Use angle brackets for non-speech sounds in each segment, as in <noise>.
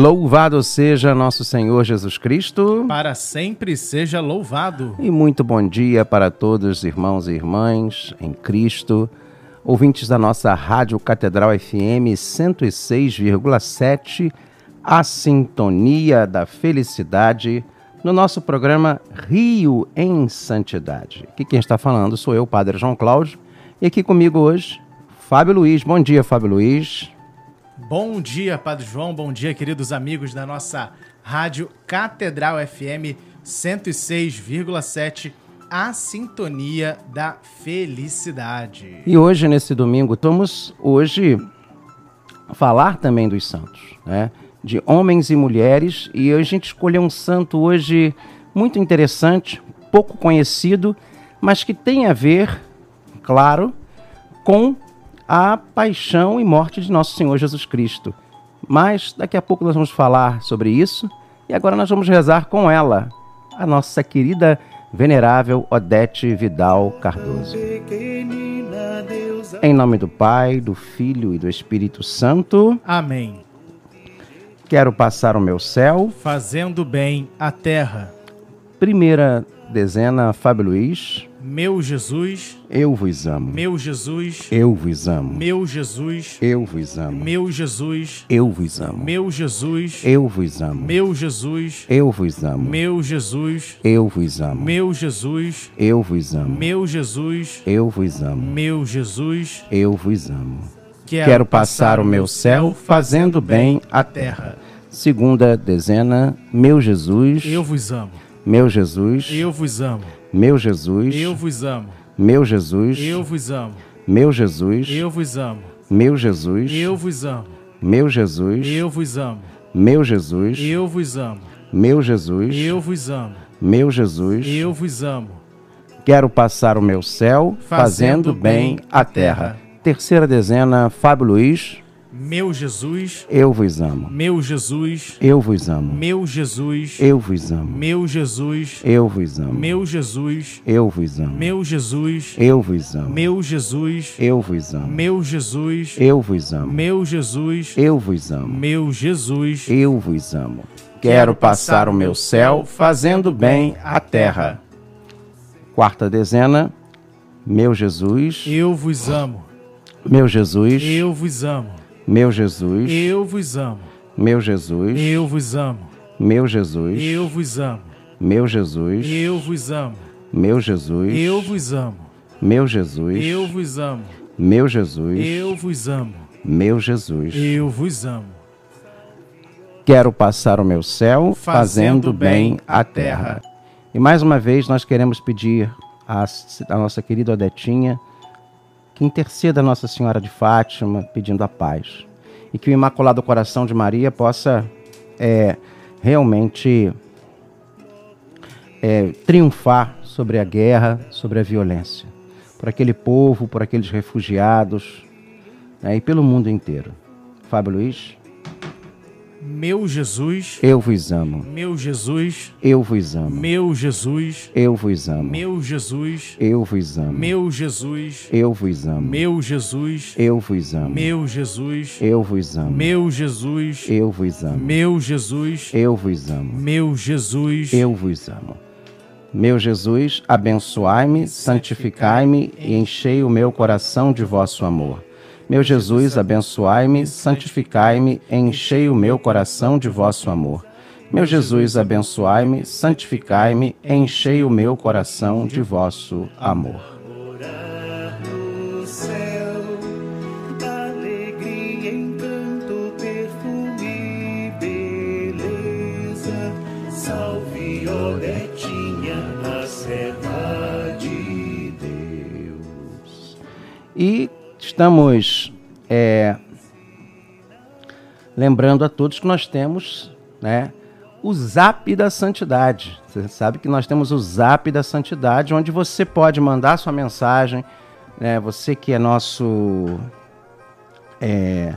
Louvado seja nosso Senhor Jesus Cristo. Para sempre seja louvado. E muito bom dia para todos, irmãos e irmãs em Cristo, ouvintes da nossa Rádio Catedral FM 106,7, a sintonia da felicidade, no nosso programa Rio em Santidade. Aqui quem está falando sou eu, Padre João Cláudio, e aqui comigo hoje, Fábio Luiz. Bom dia, Fábio Luiz. Bom dia, Padre João. Bom dia, queridos amigos da nossa Rádio Catedral FM 106,7, a sintonia da felicidade. E hoje, nesse domingo, vamos hoje falar também dos santos, né? De homens e mulheres. E a gente escolheu um santo hoje muito interessante, pouco conhecido, mas que tem a ver, claro, com a paixão e morte de nosso Senhor Jesus Cristo. Mas daqui a pouco nós vamos falar sobre isso e agora nós vamos rezar com ela, a nossa querida venerável Odete Vidal Cardoso. Em nome do Pai, do Filho e do Espírito Santo. Amém. Quero passar o meu céu fazendo bem a terra. Primeira dezena, Fábio Luiz. Meu Jesus, eu vos amo. Meu Jesus, eu vos amo. Meu Jesus, eu vos amo. Meu Jesus, eu vos amo. Meu Jesus, eu vos amo. Meu Jesus, eu vos amo. Meu Jesus, eu vos amo. Meu Jesus, eu vos amo. Meu Jesus, eu vos amo. Meu Jesus, eu vos amo. Quero, Quero passar o meu céu fazendo bem a terra. Segunda dezena, meu Jesus, eu vos amo. Meu Jesus, eu vos amo. Meu Jesus, eu vos amo. Meu Jesus, eu vos amo. Meu Jesus, eu vos amo. Meu Jesus, eu vos amo. Meu Jesus, eu vos amo. Meu Jesus, eu vos amo. Meu Jesus, eu vos amo. Meu Jesus, eu vos amo. Quero passar o meu céu fazendo, fazendo bem a terra. Terceira dezena, Fábio Luiz. Meu Jesus, eu vos amo. Meu Jesus, eu vos amo. Meu Jesus, eu vos amo. Meu Jesus, eu vos amo. Meu Jesus, eu vos amo. Meu Jesus, eu vos amo. Meu Jesus, eu vos amo. Meu Jesus, eu vos amo. Meu Jesus, eu vos amo. Meu Jesus, eu vos amo. Quero passar o meu céu fazendo bem a terra. Quarta dezena, meu Jesus, eu vos amo. Meu Jesus, eu vos amo. Meu Jesus, eu vos amo. Meu Jesus, eu vos amo. Meu Jesus, eu vos amo. Meu Jesus, eu vos amo. Meu Jesus, eu vos amo. Meu Jesus, eu vos amo. Meu Jesus, eu vos amo. Meu Jesus, eu vos amo. Quero passar o meu céu fazendo, bem a terra. E mais uma vez nós queremos pedir à, à nossa querida Odetinha que interceda Nossa Senhora de Fátima pedindo a paz. E que o Imaculado Coração de Maria possa é, realmente é, triunfar sobre a guerra, sobre a violência, por aquele povo, por aqueles refugiados né, e pelo mundo inteiro. Fábio Luiz. Meu Jesus, eu vos amo. Meu Jesus, eu vos amo. Meu Jesus, eu vos amo. Meu Jesus, eu vos amo. Meu Jesus, eu vos amo. Meu Jesus, eu vos amo. Meu Jesus, eu vos amo. Meu Jesus, eu vos amo. Meu Jesus, eu vos amo. Meu Jesus, eu vos amo. Meu Jesus, abençoai-me, santificai-me e enchei o meu coração de vosso amor. Meu Jesus, abençoai-me, santificai-me, enchei o meu coração de vosso amor. Meu Jesus, abençoai-me, santificai-me, enchei o meu coração de vosso amor. Estamos é, lembrando a todos que nós temos né, o Zap da Santidade. Você sabe que nós temos o Zap da Santidade, onde você pode mandar sua mensagem. Né? Você que é nosso é,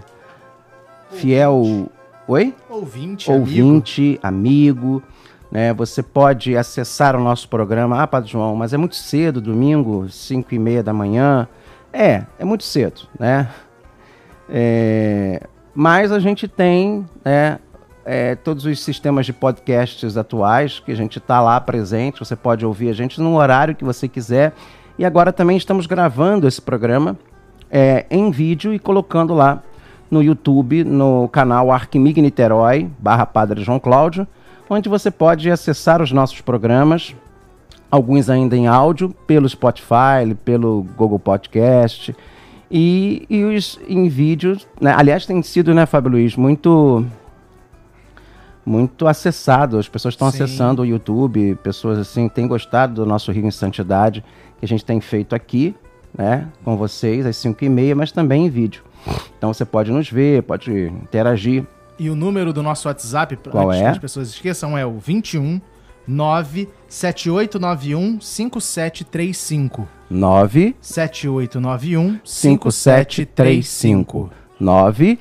fiel. Oi? Ouvinte, Ouvinte, amigo. amigo né? Você pode acessar o nosso programa. Ah, Padre João, mas é muito cedo, domingo, 5 e meia da manhã. É, é muito cedo, né? É, mas a gente tem né, é, todos os sistemas de podcasts atuais que a gente está lá presente. Você pode ouvir a gente no horário que você quiser. E agora também estamos gravando esse programa é, em vídeo e colocando lá no YouTube, no canal Arquimig Niterói, barra Padre João Cláudio, onde você pode acessar os nossos programas, alguns ainda em áudio, pelo Spotify, pelo Google Podcast, e, e os em vídeos. Né? Aliás, tem sido, né, Fábio Luiz, muito muito acessado. As pessoas estão acessando o YouTube, pessoas assim têm gostado do nosso Rio em Santidade que a gente tem feito aqui, né, com vocês às 5 e meia, mas também em vídeo. Então você pode nos ver, pode interagir. E o número do nosso WhatsApp, Qual antes é? que as pessoas esqueçam, é o 21 97891 5735. 9 7891 5735 9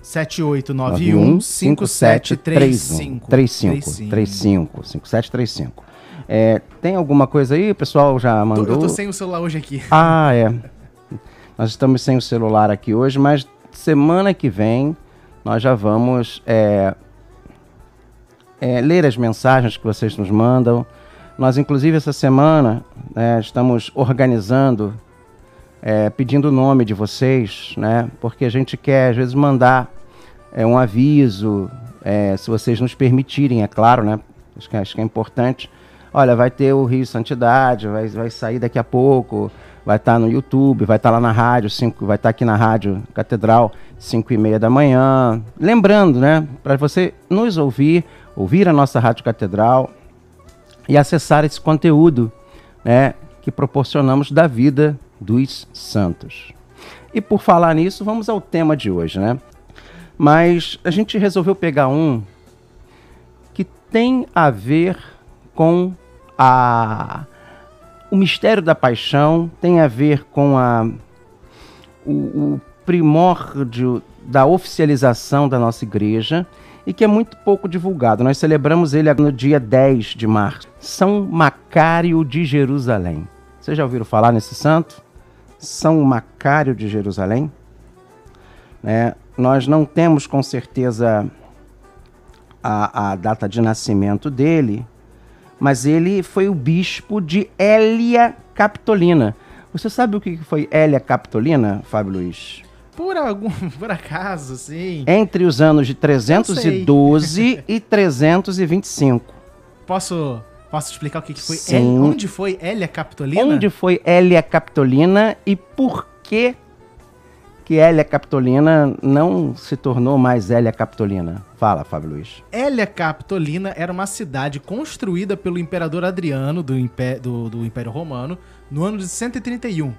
7891 5735. 35 35 5735. É, tem alguma coisa aí? O pessoal já mandou? Eu tô sem o celular hoje aqui. Ah, é. Nós estamos sem o celular aqui hoje, mas semana que vem nós já vamos é, é, ler as mensagens que vocês nos mandam. Nós, inclusive, essa semana né, estamos organizando, é, pedindo o nome de vocês, né, porque a gente quer, às vezes, mandar é, um aviso, é, se vocês nos permitirem, é claro, né, acho que, acho que é importante. Olha, vai ter o Rio Santidade, vai, vai sair daqui a pouco, vai estar tá no YouTube, vai estar tá lá na rádio, cinco, vai estar tá aqui na rádio Catedral, 5 e meia da manhã. Lembrando, né, para você nos ouvir, ouvir a nossa Rádio Catedral e acessar esse conteúdo, né, que proporcionamos da vida dos santos. E por falar nisso, vamos ao tema de hoje, né? Mas a gente resolveu pegar um que tem a ver com a o mistério da paixão, tem a ver com a o, o primórdio da oficialização da nossa igreja e que é muito pouco divulgado. Nós celebramos ele no dia 10 de março. São Macário de Jerusalém. Vocês já ouviram falar nesse santo? São Macário de Jerusalém? É, nós não temos com certeza a, a data de nascimento dele, mas ele foi o bispo de Hélia Capitolina. Você sabe o que foi Hélia Capitolina, Fábio Luiz? Por algum, <laughs> por acaso, sim. Entre os anos de 312 e 325. <laughs> Posso, posso explicar o que, que foi? Sim. Hélia, onde foi Hélia Capitolina? Onde foi Hélia Capitolina e por que que Hélia Capitolina não se tornou mais Hélia Capitolina? Fala, Fábio Luiz. Hélia Capitolina era uma cidade construída pelo imperador Adriano do, Impé do, do Império Romano no ano de 131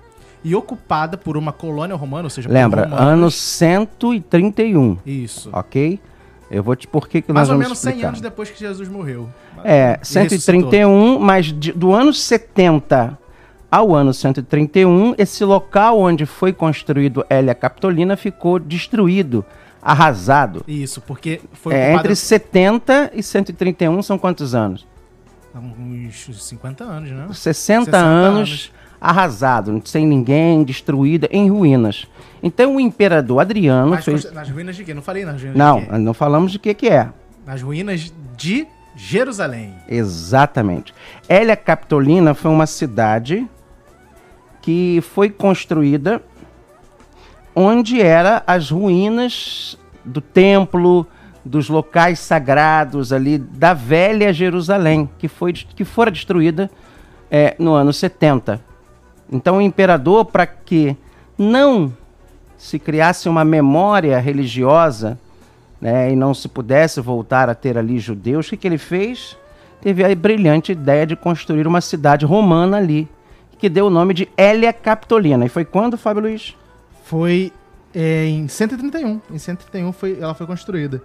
e ocupada por uma colônia romana, ou seja, por Lembra, romanos. ano 131, Isso. ok? Eu vou te por que que Mais nós ou vamos menos 100 explicar. anos depois que Jesus morreu. É, E 131, mas de- do ano 70 ao ano 131, esse local onde foi construído Hélia Capitolina ficou destruído, arrasado. Isso, porque foi É, ocupada entre 70 e 131 são quantos anos? uns 50 anos, né? 60, 60 anos, anos. arrasado, sem ninguém, destruída, em ruínas. Então o imperador Adriano Mas fez... nas ruínas de quê? Não falei nas ruínas Não, de quê? não falamos de que que é. Nas ruínas de Jerusalém. Exatamente. Hélia Capitolina foi uma cidade que foi construída onde era as ruínas do templo, dos locais sagrados ali da velha Jerusalém, que foi que fora destruída é, no ano 70. Então o imperador, para que não se criasse uma memória religiosa né, e não se pudesse voltar a ter ali judeus, o que, que ele fez? Teve a brilhante ideia de construir uma cidade romana ali, que deu o nome de Hélia Capitolina. E foi quando, Fábio Luiz? Foi é, em 131. Em 131 foi, ela foi construída.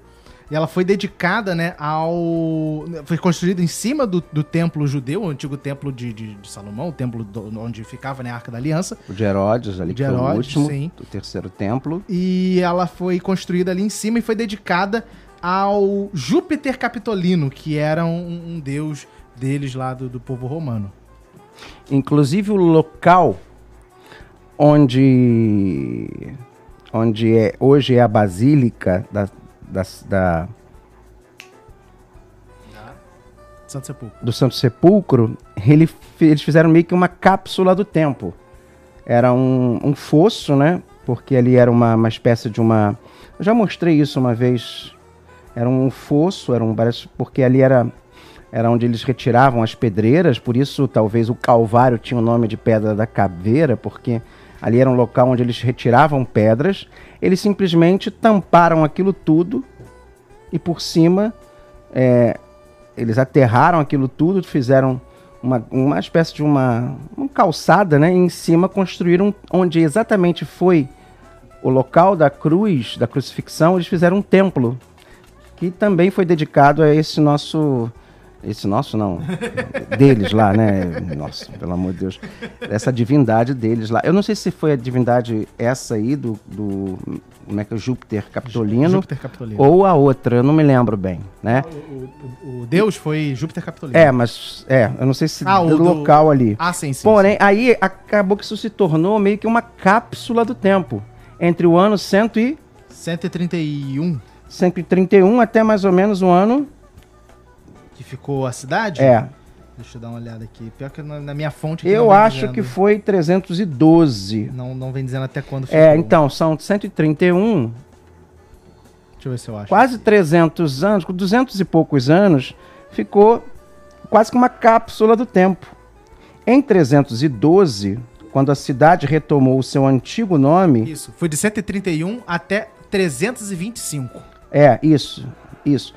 E ela foi dedicada, né, ao. Foi construída em cima do, do templo judeu, o antigo templo de, de, de Salomão, o templo do- onde ficava né, a Arca da Aliança. O de Herodes, ali, De que foi o Herodes, último, sim. do terceiro templo. E ela foi construída ali em cima e foi dedicada ao Júpiter Capitolino, que era um, um deus deles lá do, do povo romano. Inclusive o local onde, onde é, hoje é a Basílica da, da, da- Santo Sepulcro. do Santo Sepulcro, ele eles fizeram meio que uma cápsula do tempo. Era um, um fosso, né? Porque ali era uma, uma espécie de uma. Eu já mostrei isso uma vez. Era um fosso, era um. Porque ali era, era onde eles retiravam as pedreiras, por isso talvez o Calvário tinha o nome de Pedra da Caveira, porque ali era um local onde eles retiravam pedras. Eles simplesmente tamparam aquilo tudo e por cima é, eles aterraram aquilo tudo, fizeram uma, uma espécie de uma, uma calçada, né? E em cima construíram onde exatamente foi o local da cruz, da crucifixão, eles fizeram um templo que também foi dedicado a esse nosso esse nosso não, deles lá, né? Nossa, pelo amor de Deus, essa divindade deles lá. Eu não sei se foi a divindade essa aí do, do como é que é Júpiter Capitolino Júpiter Capitolino. ou a outra, eu não me lembro bem, né? O, o- o deus foi Júpiter Capitolino. É, mas é, eu não sei se Ah, do o do- local ali. Ah, sim, sim. Porém, aí acabou que isso se tornou meio que uma cápsula do tempo. Entre o ano 100 e sim. 131 131 até mais ou menos o ano. Que ficou a cidade? É. Deixa eu dar uma olhada aqui. Pior que na, na minha fonte Eu acho dizendo. que foi 312. Não, não vem dizendo até quando ficou. É, então, são 131, Deixa eu ver se eu acho. quase 300 anos, com 200 e poucos anos, ficou quase que uma cápsula do tempo. Em 312, quando a cidade retomou o seu antigo nome, Isso. Foi de 131 até 325. É, isso, isso.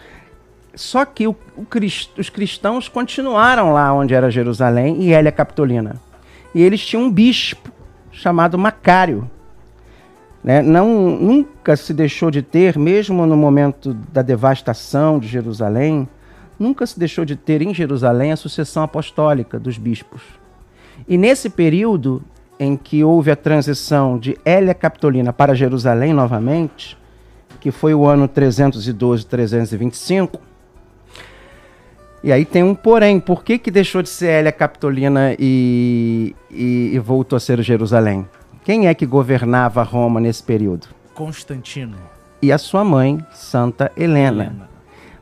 Só que o, o cris- os cristãos continuaram lá onde era Jerusalém e Hélia Capitolina. E eles tinham um bispo chamado Macário. Né? Não, nunca se deixou de ter, mesmo no momento da devastação de Jerusalém, nunca se deixou de ter em Jerusalém a sucessão apostólica dos bispos. E nesse período em que houve a transição de Hélia Capitolina para Jerusalém novamente, que foi o ano 312, 325. E aí tem um porém, por que, que deixou de ser Hélia Capitolina e, e, e voltou a ser Jerusalém? Quem é que governava Roma nesse período? Constantino. E a sua mãe, Santa Helena.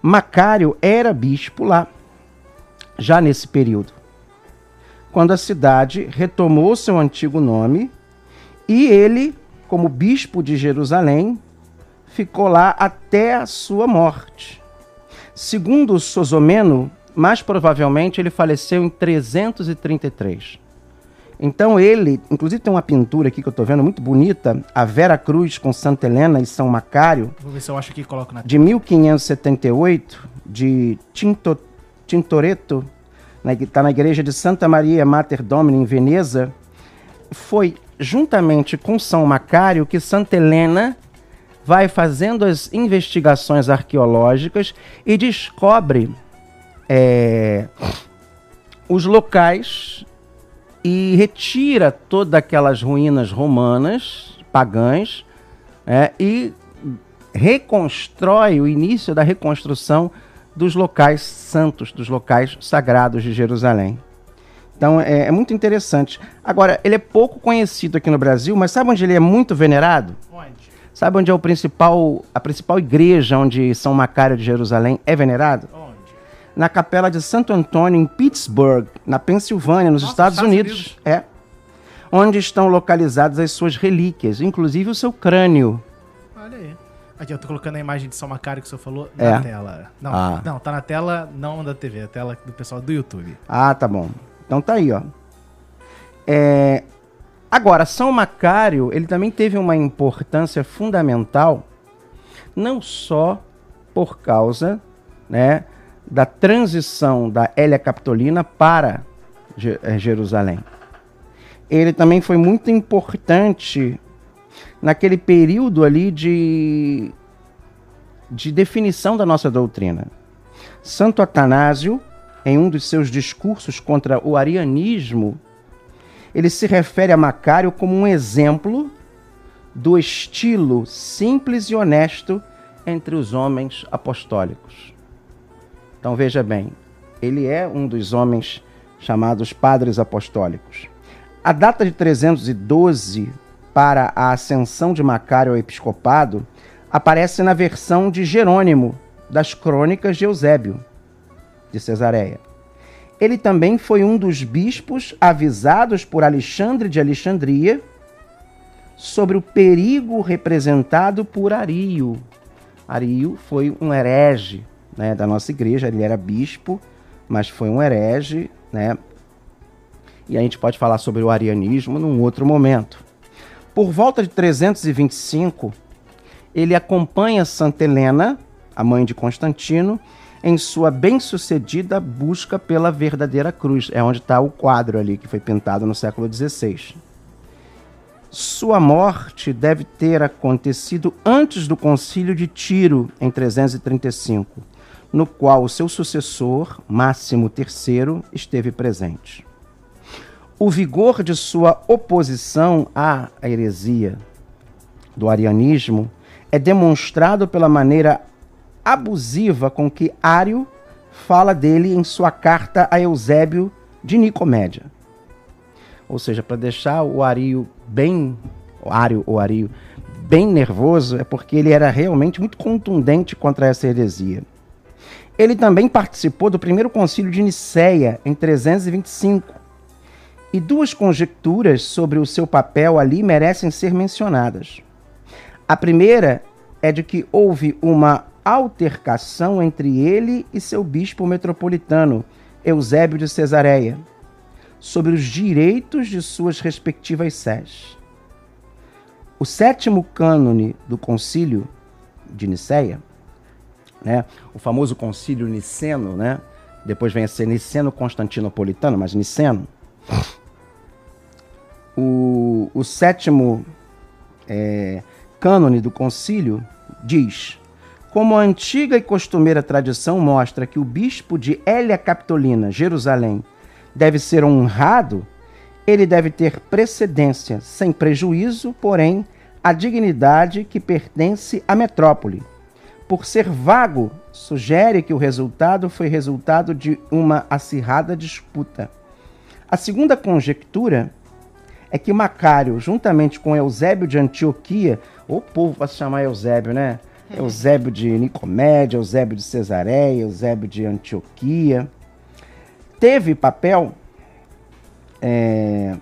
Macário era bispo lá, já nesse período, quando a cidade retomou seu antigo nome e ele, como bispo de Jerusalém, ficou lá até a sua morte. Segundo Sosomeno, mais provavelmente ele faleceu em 333. Então ele, inclusive tem uma pintura aqui que eu estou vendo muito bonita, a Vera Cruz com Santa Helena e São Macário, Vou ver se eu acho que coloco na de 1578, de Tinto, Tintoretto, que está na igreja de Santa Maria Mater Domini, em Veneza, foi juntamente com São Macário que Santa Helena vai fazendo as investigações arqueológicas e descobre é, os locais e retira todas aquelas ruínas romanas, pagãs, né, e reconstrói o início da reconstrução dos locais santos, dos locais sagrados de Jerusalém. Então é, é muito interessante. Agora, ele é pouco conhecido aqui no Brasil, mas sabe onde ele é muito venerado? Onde? Sabe onde é o principal, a principal igreja onde São Macário de Jerusalém é venerado? Onde? Na capela de Santo Antônio, em Pittsburgh, na Pensilvânia, nos Nossa, Estados, Estados Unidos. Unidos. É. Onde estão localizadas as suas relíquias, inclusive o seu crânio. Olha aí. Aqui, eu tô colocando a imagem de São Macário que o senhor falou É. na tela. Não, Ah. não, tá na tela não da TV, a tela do pessoal do YouTube. Ah, tá bom. Então tá aí, ó. É, Agora, São Macário, ele também teve uma importância fundamental, não só por causa né, da transição da Hélia Capitolina para eh, Jerusalém. Ele também foi muito importante naquele período ali de de definição da nossa doutrina. Santo Atanásio, em um dos seus discursos contra o arianismo, ele se refere a Macário como um exemplo do estilo simples e honesto entre os homens apostólicos. Então veja bem, ele é um dos homens chamados padres apostólicos. A data de 312 para a ascensão de Macário ao episcopado aparece na versão de Jerônimo das Crônicas de Eusébio de Cesareia. Ele também foi um dos bispos avisados por Alexandre de Alexandria sobre o perigo representado por Ario. Ario foi um herege né, da nossa igreja, ele era bispo, mas foi um herege, né? E a gente pode falar sobre o arianismo num outro momento. Por volta de 325, ele acompanha Santa Helena, a mãe de Constantino, em sua bem-sucedida busca pela verdadeira cruz. É onde está o quadro ali que foi pintado no século XVI. Sua morte deve ter acontecido antes do concílio de Tiro, em 335, no qual o seu sucessor, Máximo III, esteve presente. O vigor de sua oposição à heresia do arianismo é demonstrado pela maneira abusiva com que Ário fala dele em sua carta a Eusébio de Nicomédia. Ou seja, para deixar o Ario bem, o Ário Ario, bem nervoso, é porque ele era realmente muito contundente contra essa heresia. Ele também participou do primeiro concílio de Nicéia, em 325. E duas conjecturas sobre o seu papel ali merecem ser mencionadas. A primeira é de que houve uma altercação entre ele e seu bispo metropolitano, Eusébio de Cesareia, sobre os direitos de suas respectivas sés. O sétimo cânone do concílio de Nicéia, né, o famoso concílio niceno, né, depois vem a ser niceno-constantinopolitano, mas niceno, o, o sétimo é, cânone do concílio diz: Como a antiga e costumeira tradição mostra que o bispo de Hélia Capitolina, Jerusalém, deve ser honrado, ele deve ter precedência, sem prejuízo, porém, à dignidade que pertence à metrópole. Por ser vago, sugere que o resultado foi resultado de uma acirrada disputa. A segunda conjectura é que Macário, juntamente com Eusébio de Antioquia, o povo para se chamar Eusébio, né? É. Eusébio de Nicomédia, Eusébio de Cesareia, Eusébio de Antioquia. Teve papel. É...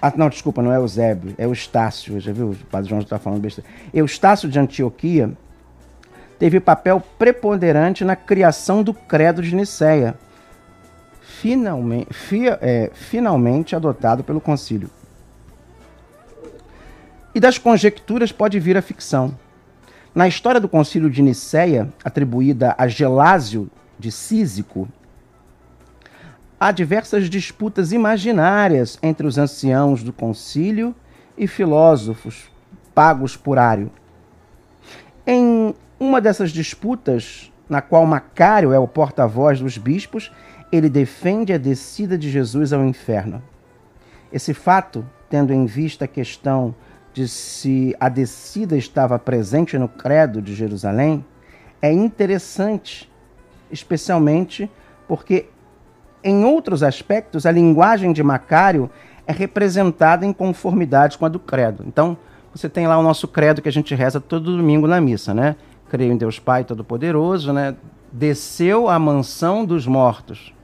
Ah, não, desculpa, não é Eusébio, é Eustácio. Já viu? O padre João está falando besteira. Eustácio de Antioquia teve papel preponderante na criação do Credo de Nicéia, finalmente, fi, é, finalmente adotado pelo concílio. E das conjecturas pode vir a ficção. Na história do concílio de Nicéia, atribuída a Gelásio de Císico, há diversas disputas imaginárias entre os anciãos do concílio e filósofos pagos por Ário. Em uma dessas disputas, na qual Macário é o porta-voz dos bispos, ele defende a descida de Jesus ao inferno. Esse fato, tendo em vista a questão de se a descida estava presente no credo de Jerusalém é interessante, especialmente porque em outros aspectos a linguagem de Macário é representada em conformidade com a do credo. Então, você tem lá o nosso credo que a gente reza todo domingo na missa, né? Creio em Deus Pai Todo-Poderoso, né? Desceu à mansão dos mortos,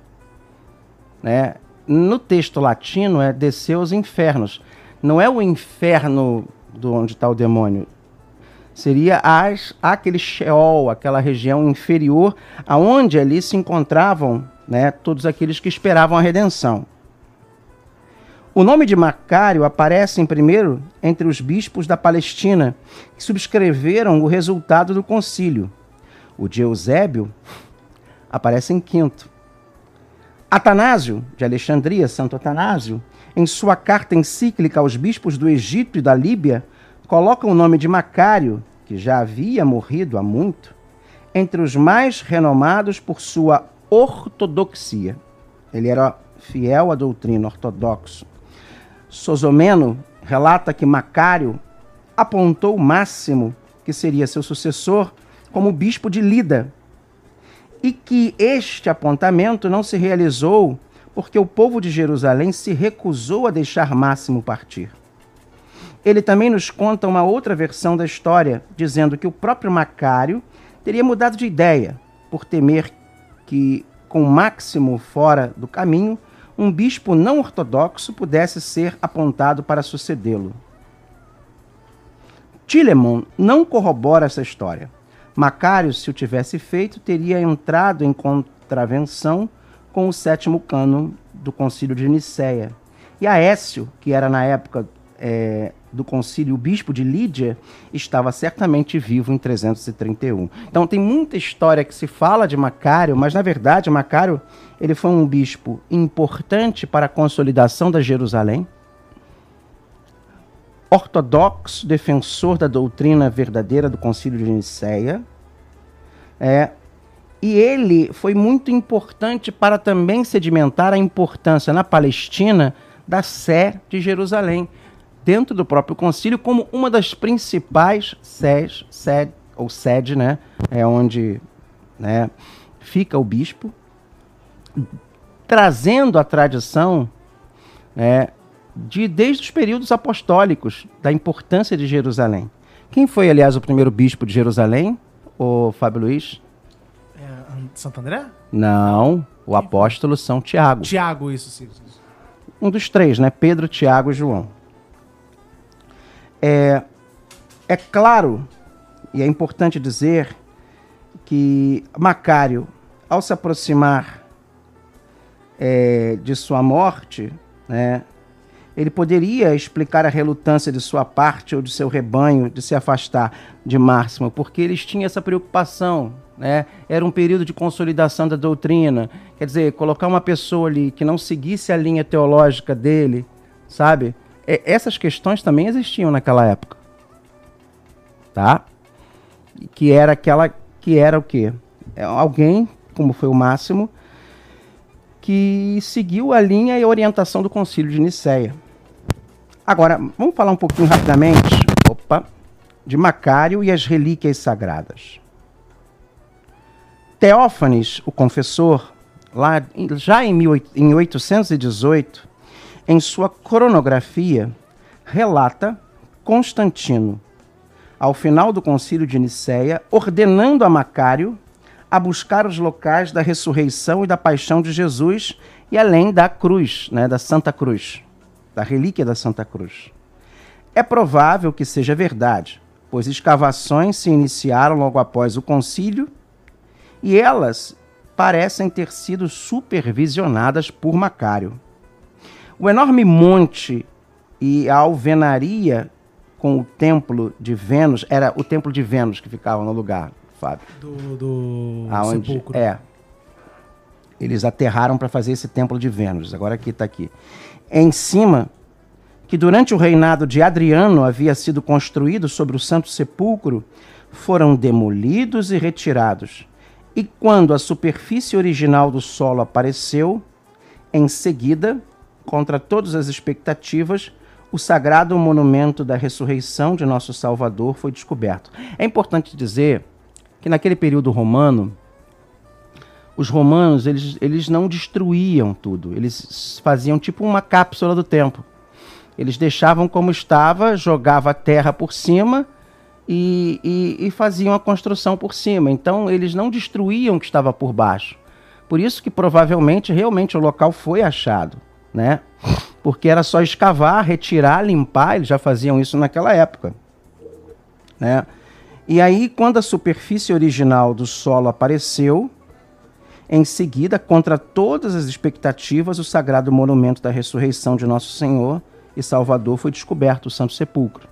né? No texto latino é desceu aos infernos não é o inferno do onde está o demônio. Seria as, aquele Sheol, aquela região inferior, aonde ali se encontravam né, todos aqueles que esperavam a redenção. O nome de Macário aparece em primeiro entre os bispos da Palestina, que subscreveram o resultado do concílio. O de Eusébio aparece em quinto. Atanásio, de Alexandria, Santo Atanásio, em sua carta encíclica aos bispos do Egito e da Líbia, coloca o nome de Macário, que já havia morrido há muito, entre os mais renomados por sua ortodoxia. Ele era fiel à doutrina ortodoxo. Sosomeno relata que Macário apontou o Máximo, que seria seu sucessor, como bispo de Lida, e que este apontamento não se realizou porque o povo de Jerusalém se recusou a deixar Máximo partir. Ele também nos conta uma outra versão da história, dizendo que o próprio Macário teria mudado de ideia por temer que, com Máximo fora do caminho, um bispo não ortodoxo pudesse ser apontado para sucedê-lo. Tilemon não corrobora essa história. Macário, se o tivesse feito, teria entrado em contravenção com o sétimo cano do concílio de Nicéia. E Aécio, que era na época é, do concílio o bispo de Lídia, estava certamente vivo em 331. Então tem muita história que se fala de Macário, mas na verdade Macário ele foi um bispo importante para a consolidação da Jerusalém, ortodoxo, defensor da doutrina verdadeira do concílio de Nicéia, é, e ele foi muito importante para também sedimentar a importância na Palestina da Sé de Jerusalém, dentro do próprio concílio, como uma das principais sés, sede, ou sede, né, é onde né, fica o bispo, trazendo a tradição né, de desde os períodos apostólicos da importância de Jerusalém. Quem foi, aliás, o primeiro bispo de Jerusalém? O Fábio Luiz? Santo André? Não, o apóstolo São Tiago. Tiago, isso, sim. isso. Um dos três, né? Pedro, Tiago e João. É, é claro, e é importante dizer, que Macário, ao se aproximar é, de sua morte, né, ele poderia explicar a relutância de sua parte ou de seu rebanho de se afastar de Máximo, porque eles tinham essa preocupação né? Era um período de consolidação da doutrina. Quer dizer, colocar uma pessoa ali que não seguisse a linha teológica dele, sabe? É, essas questões também existiam naquela época. Tá? Que era aquela que era o quê? É alguém, como foi o Máximo, que seguiu a linha e orientação do Concílio de Nicéia. Agora, vamos falar um pouquinho rapidamente, opa, de Macário e as relíquias sagradas. Teófanes, o confessor, lá já em 1818, em sua cronografia, relata Constantino, ao final do concílio de Nicéia, ordenando a Macário a buscar os locais da ressurreição e da paixão de Jesus e além da cruz, né, da Santa Cruz, da relíquia da Santa Cruz. É provável que seja verdade, pois escavações se iniciaram logo após o concílio e elas parecem ter sido supervisionadas por Macário. O enorme monte e a alvenaria com o templo de Vênus, era o templo de Vênus que ficava no lugar, Fábio. Do, do Aonde, sepulcro. É. Eles aterraram para fazer esse templo de Vênus, agora aqui está aqui. Em cima, que durante o reinado de Adriano havia sido construído sobre o Santo Sepulcro, foram demolidos e retirados e quando a superfície original do solo apareceu, em seguida, contra todas as expectativas, o sagrado monumento da ressurreição de nosso Salvador foi descoberto. É importante dizer que naquele período romano, os romanos eles, eles não destruíam tudo, eles faziam tipo uma cápsula do tempo. Eles deixavam como estava, jogava a terra por cima e, e, e faziam a construção por cima. Então eles não destruíam o que estava por baixo. Por isso que provavelmente realmente o local foi achado, né? Porque era só escavar, retirar, limpar, eles já faziam isso naquela época, né? E aí quando a superfície original do solo apareceu, em seguida, contra todas as expectativas, o sagrado monumento da ressurreição de nosso Senhor e Salvador foi descoberto, o Santo Sepulcro.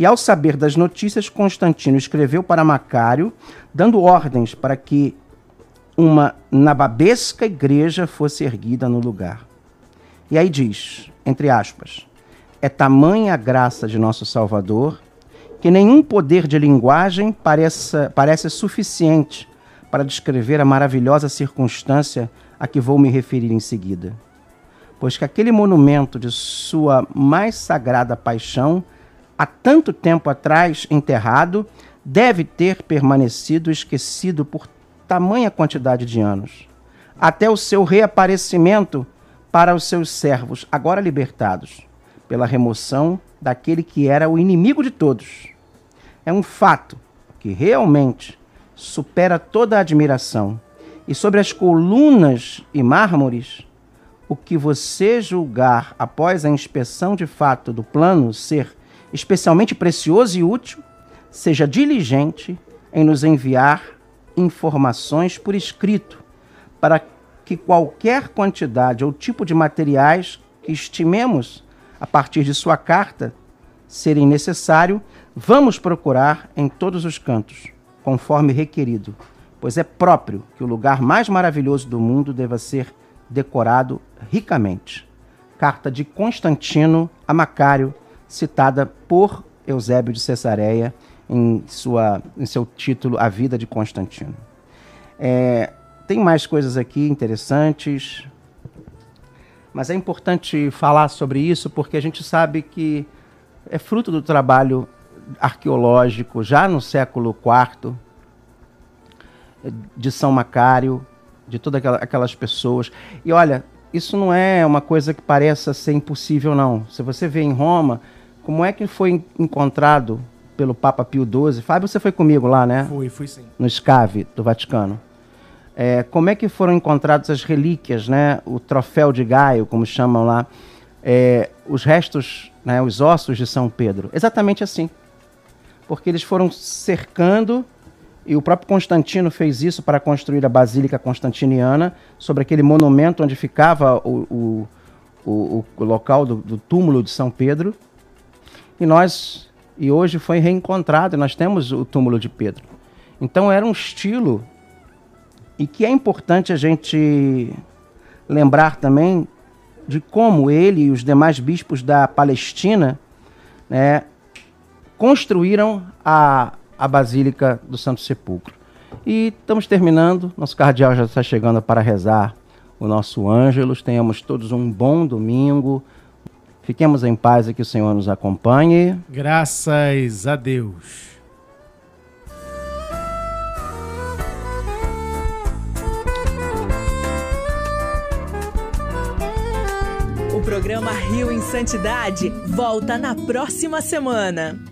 E ao saber das notícias, Constantino escreveu para Macário, dando ordens para que uma nababesca igreja fosse erguida no lugar. E aí diz, entre aspas, é tamanha a graça de nosso Salvador que nenhum poder de linguagem pareça, parece suficiente para descrever a maravilhosa circunstância a que vou me referir em seguida. Pois que aquele monumento de sua mais sagrada paixão, há tanto tempo atrás enterrado, deve ter permanecido esquecido por tamanha quantidade de anos, até o seu reaparecimento para os seus servos, agora libertados, pela remoção daquele que era o inimigo de todos. É um fato que realmente supera toda a admiração. E sobre as colunas e mármores, o que você julgar após a inspeção de fato do plano ser especialmente precioso e útil, seja diligente em nos enviar informações por escrito, para que qualquer quantidade ou tipo de materiais que estimemos a partir de sua carta serem necessário, vamos procurar em todos os cantos, conforme requerido, pois é próprio que o lugar mais maravilhoso do mundo deva ser decorado ricamente. Carta de Constantino a Macário, citada por Eusébio de Cesareia em, sua, em seu título A Vida de Constantino. É, tem mais coisas aqui interessantes, mas é importante falar sobre isso porque a gente sabe que é fruto do trabalho arqueológico já no século IV de São Macário, de todas aquelas pessoas. E olha, isso não é uma coisa que pareça ser impossível, não. Se você vê em Roma, como é que foi encontrado pelo Papa Pio XII? Fábio, você foi comigo lá, né? Fui, fui sim. No SCAV do Vaticano. É, como é que foram encontradas as relíquias, né? O troféu de Gaio, como chamam lá, é, os restos, né, os ossos de São Pedro. Exatamente assim. Porque eles foram cercando, e o próprio Constantino fez isso para construir a Basílica Constantiniana, sobre aquele monumento onde ficava o, o, o, o local do, do túmulo de São Pedro. E nós, e hoje foi reencontrado, nós temos o túmulo de Pedro. Então era um estilo, e que é importante a gente lembrar também de como ele e os demais bispos da Palestina né, construíram a, a Basílica do Santo Sepulcro. E estamos terminando, nosso cardeal já está chegando para rezar o nosso Ângelos. Tenhamos todos um bom domingo. Fiquemos em paz e que o Senhor nos acompanhe. Graças a Deus. O programa Rio em Santidade volta na próxima semana.